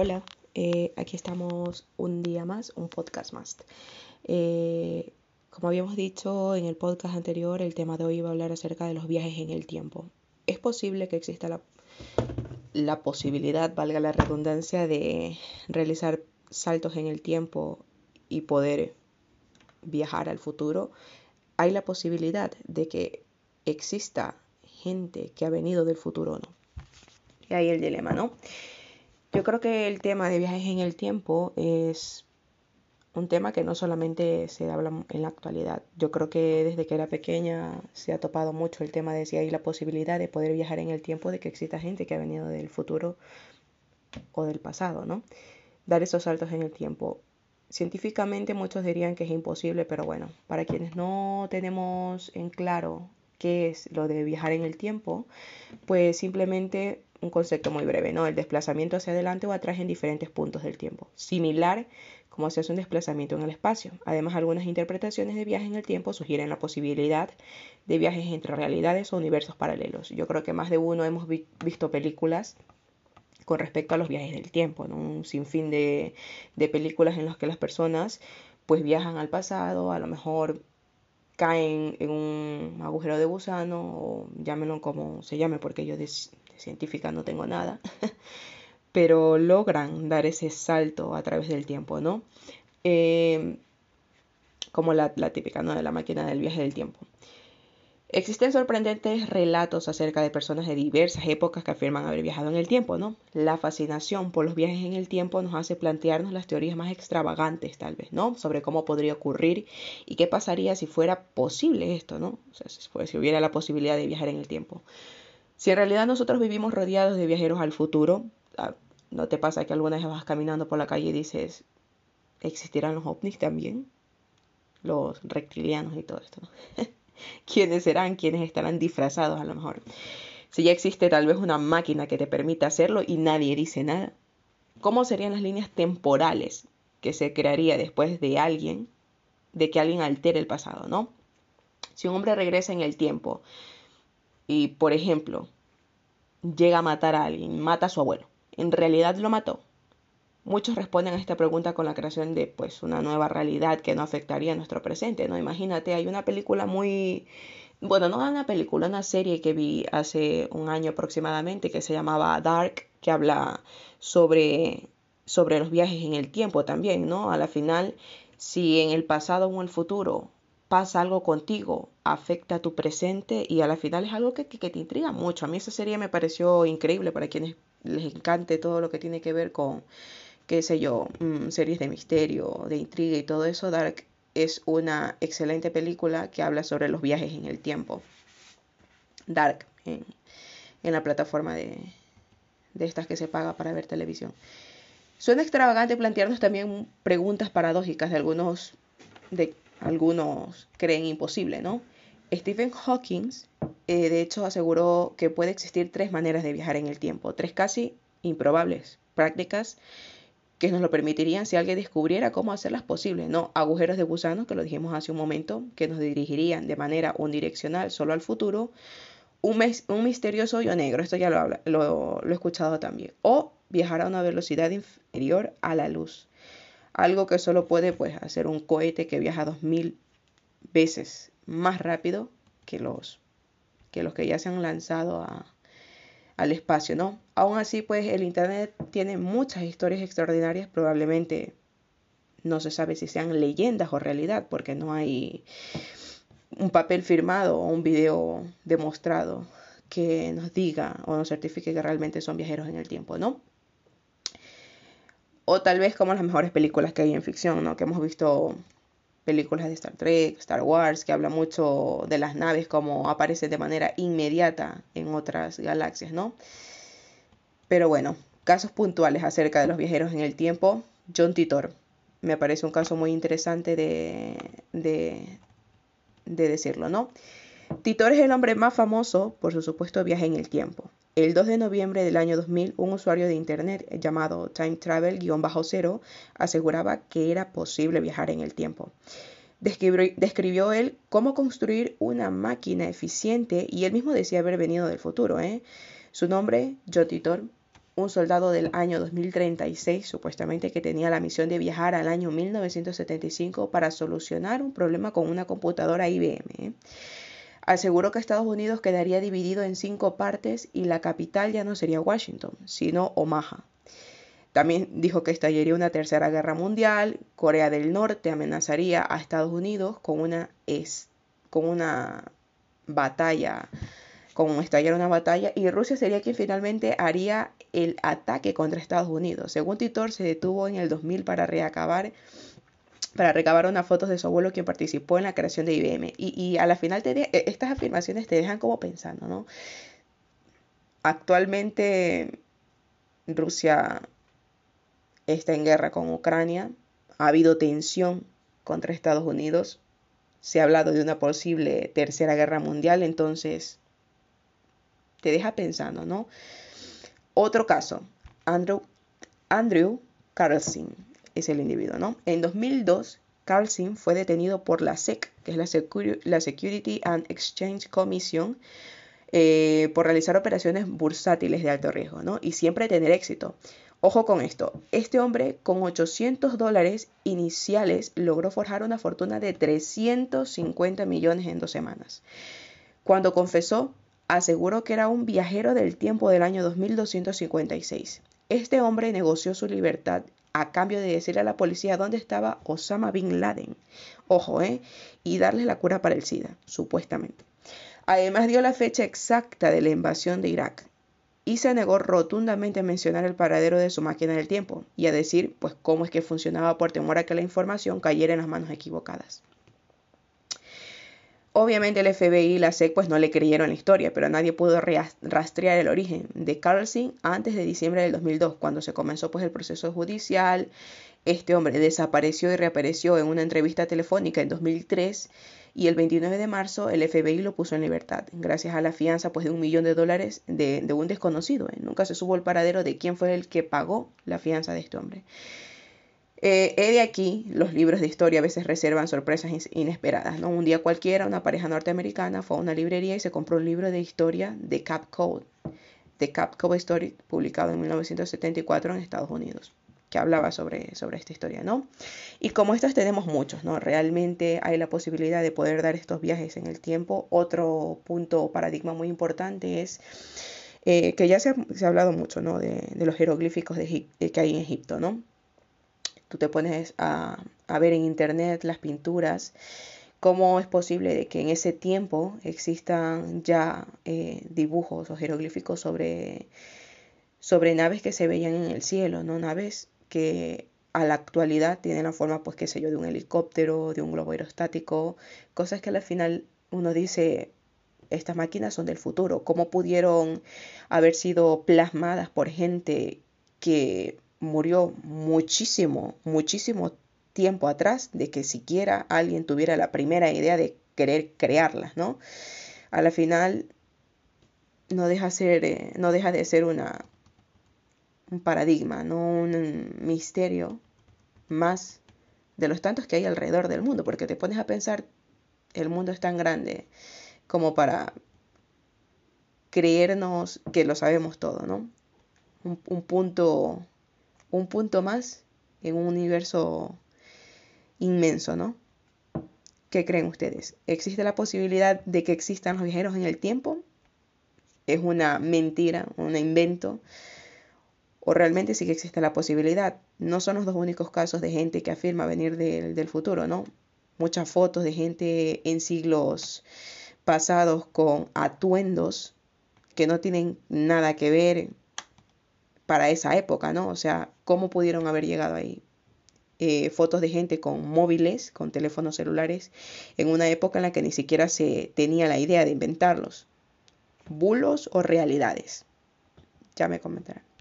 Hola, eh, aquí estamos un día más, un podcast más. Eh, como habíamos dicho en el podcast anterior, el tema de hoy va a hablar acerca de los viajes en el tiempo. Es posible que exista la, la posibilidad, valga la redundancia, de realizar saltos en el tiempo y poder viajar al futuro. Hay la posibilidad de que exista gente que ha venido del futuro o no. Y ahí el dilema, ¿no? Yo creo que el tema de viajes en el tiempo es un tema que no solamente se habla en la actualidad. Yo creo que desde que era pequeña se ha topado mucho el tema de si hay la posibilidad de poder viajar en el tiempo, de que exista gente que ha venido del futuro o del pasado, ¿no? Dar esos saltos en el tiempo. Científicamente muchos dirían que es imposible, pero bueno, para quienes no tenemos en claro qué es lo de viajar en el tiempo, pues simplemente un concepto muy breve, ¿no? El desplazamiento hacia adelante o atrás en diferentes puntos del tiempo, similar como se hace un desplazamiento en el espacio. Además, algunas interpretaciones de viajes en el tiempo sugieren la posibilidad de viajes entre realidades o universos paralelos. Yo creo que más de uno hemos visto películas con respecto a los viajes del tiempo, ¿no? un sinfín de, de películas en las que las personas pues viajan al pasado, a lo mejor caen en un agujero de gusano o llámenlo como se llame porque de, científica no tengo nada, pero logran dar ese salto a través del tiempo, ¿no? Eh, como la, la típica, ¿no? De la máquina del viaje del tiempo. Existen sorprendentes relatos acerca de personas de diversas épocas que afirman haber viajado en el tiempo, ¿no? La fascinación por los viajes en el tiempo nos hace plantearnos las teorías más extravagantes, tal vez, ¿no? Sobre cómo podría ocurrir y qué pasaría si fuera posible esto, ¿no? O sea, si, hubiera la posibilidad de viajar en el tiempo. Si en realidad nosotros vivimos rodeados de viajeros al futuro, ah, ¿no te pasa que alguna vez vas caminando por la calle y dices, ¿existirán los ovnis también? Los reptilianos y todo esto, quiénes serán, quiénes estarán disfrazados a lo mejor. Si ya existe tal vez una máquina que te permita hacerlo y nadie dice nada, ¿cómo serían las líneas temporales que se crearía después de alguien, de que alguien altere el pasado, ¿no? Si un hombre regresa en el tiempo y, por ejemplo, llega a matar a alguien, mata a su abuelo, ¿en realidad lo mató? Muchos responden a esta pregunta con la creación de pues una nueva realidad que no afectaría a nuestro presente, ¿no? Imagínate, hay una película muy bueno, no una película, una serie que vi hace un año aproximadamente que se llamaba Dark, que habla sobre sobre los viajes en el tiempo también, ¿no? A la final, si en el pasado o en el futuro pasa algo contigo, afecta a tu presente y a la final es algo que, que, te intriga mucho. A mí esa serie me pareció increíble para quienes les encante todo lo que tiene que ver con qué sé yo, mm, series de misterio, de intriga y todo eso, Dark es una excelente película que habla sobre los viajes en el tiempo. Dark, en, la plataforma de, de estas que se paga para ver televisión. Suena extravagante plantearnos también preguntas paradójicas de algunos, de algunos creen imposible, ¿no? Stephen Hawking, eh, de hecho, aseguró que puede existir tres maneras de viajar en el tiempo, tres casi improbables, prácticas que nos lo permitirían si alguien descubriera cómo hacerlas posibles, ¿no? Agujeros de gusano, que lo dijimos hace un momento, que nos dirigirían de manera unidireccional solo al futuro. Un, un misterioso hoyo negro, esto ya lo, lo, lo he escuchado también. O viajar a una velocidad inferior a la luz. Algo que solo puede pues, hacer un cohete que viaja dos mil veces más rápido que los, que los que ya se han lanzado al espacio, ¿no? Aún así, pues el Internet tiene muchas historias extraordinarias, probablemente no se sabe si sean leyendas o realidad, porque no hay un papel firmado o un video demostrado que nos diga o nos certifique que realmente son viajeros en el tiempo, ¿no? O tal vez como las mejores películas que hay en ficción, ¿no? Que hemos visto películas de Star Trek, Star Wars, que habla mucho de las naves como aparecen de manera inmediata en otras galaxias, ¿no? Pero bueno, casos puntuales acerca de los viajeros en el tiempo. John Titor, me parece un caso muy interesante de, de, de decirlo, ¿no? Titor es el hombre más famoso por su supuesto viaje en el tiempo. El 2 de noviembre del año 2000, un usuario de Internet llamado Time Travel-0 aseguraba que era posible viajar en el tiempo. Describió, él cómo construir una máquina eficiente y él mismo decía haber venido del futuro. ¿eh? Su nombre, John Titor, un soldado del año 2036, supuestamente que tenía la misión de viajar al año 1975 para solucionar un problema con una computadora IBM. ¿eh? Aseguró que Estados Unidos quedaría dividido en cinco partes y la capital ya no sería Washington, sino Omaha. También dijo que estallaría una tercera guerra mundial, Corea del Norte amenazaría a Estados Unidos con una, con una batalla, con estallar una batalla, y Rusia sería quien finalmente haría el ataque contra Estados Unidos. Según Titor, se detuvo en el 2000 para reacabar para recabar unas fotos de su abuelo quien participó en la creación de IBM. Y, a la final e, estas afirmaciones te dejan como pensando, ¿no? Actualmente Rusia está en guerra con Ucrania, ha habido tensión contra Estados Unidos, se ha hablado de una posible tercera guerra mundial, entonces te deja pensando, ¿no? Otro caso, Andrew, Andrew Carlson es el individuo, ¿no? En 2002, Carlson fue detenido por la SEC, que es la, Security and Exchange Commission, eh, por realizar operaciones bursátiles de alto riesgo, ¿no? Y siempre tener éxito. Ojo con esto, este hombre con 800 dólares iniciales logró forjar una fortuna de 350 millones en dos semanas. Cuando confesó, aseguró que era un viajero del tiempo del año 2256. Este hombre negoció su libertad a cambio de decirle a la policía dónde estaba Osama Bin Laden. Ojo, ¿eh? Y darles la cura para el SIDA, supuestamente. Además dio la fecha exacta de la invasión de Irak y se negó rotundamente a mencionar el paradero de su máquina del tiempo y a decir pues cómo es que funcionaba por temor a que la información cayera en las manos equivocadas. Obviamente el FBI y la SEC pues no le creyeron la historia, pero nadie pudo rastrear el origen de Carlson antes de diciembre del 2002, cuando se comenzó pues el proceso judicial. Este hombre desapareció y reapareció en una entrevista telefónica en 2003 y el 29 de marzo el FBI lo puso en libertad, gracias a la fianza pues, de un millón de dólares de, un desconocido. ¿eh? Nunca se supo el paradero de quién fue el que pagó la fianza de este hombre. Eh, he de aquí, los libros de historia a veces reservan sorpresas inesperadas. ¿no? Un día cualquiera, una pareja norteamericana fue a una librería y se compró un libro de historia de Cap Code, de Cap Code Story, publicado en 1974 en Estados Unidos que hablaba sobre, sobre esta historia, ¿no? Y como estas tenemos muchos, ¿no? Realmente hay la posibilidad de poder dar estos viajes en el tiempo. Otro punto paradigma muy importante es eh, que ya se ha, hablado mucho, ¿no? De, los jeroglíficos de, que hay en Egipto, ¿no? Tú te pones a, ver en internet las pinturas, cómo es posible de que en ese tiempo existan ya eh, dibujos o jeroglíficos sobre sobre naves que se veían en el cielo, ¿no? Naves que a la actualidad tienen la forma, pues, qué sé yo, de un helicóptero, de un globo aerostático, cosas que al final uno dice, estas máquinas son del futuro, ¿cómo pudieron haber sido plasmadas por gente que murió muchísimo, muchísimo tiempo atrás de que siquiera alguien tuviera la primera idea de querer crearlas, ¿no? A la final no deja, ser, eh, no deja de ser una, un paradigma, no un misterio más de los tantos que hay alrededor del mundo, porque te pones a pensar, el mundo es tan grande como para creernos que lo sabemos todo, ¿no? Un, un, punto, un punto más en un universo inmenso, ¿no? ¿Qué creen ustedes? ¿Existe la posibilidad de que existan los viajeros en el tiempo? ¿Es una mentira, un invento? o realmente sí que existe la posibilidad. No son los dos únicos casos de gente que afirma venir del, futuro, ¿no? Muchas fotos de gente en siglos pasados con atuendos que no tienen nada que ver para esa época, ¿no? O sea, ¿cómo pudieron haber llegado ahí? Eh, fotos de gente con móviles, con teléfonos celulares, en una época en la que ni siquiera se tenía la idea de inventarlos. ¿Bulos o realidades? Ya me comentarán.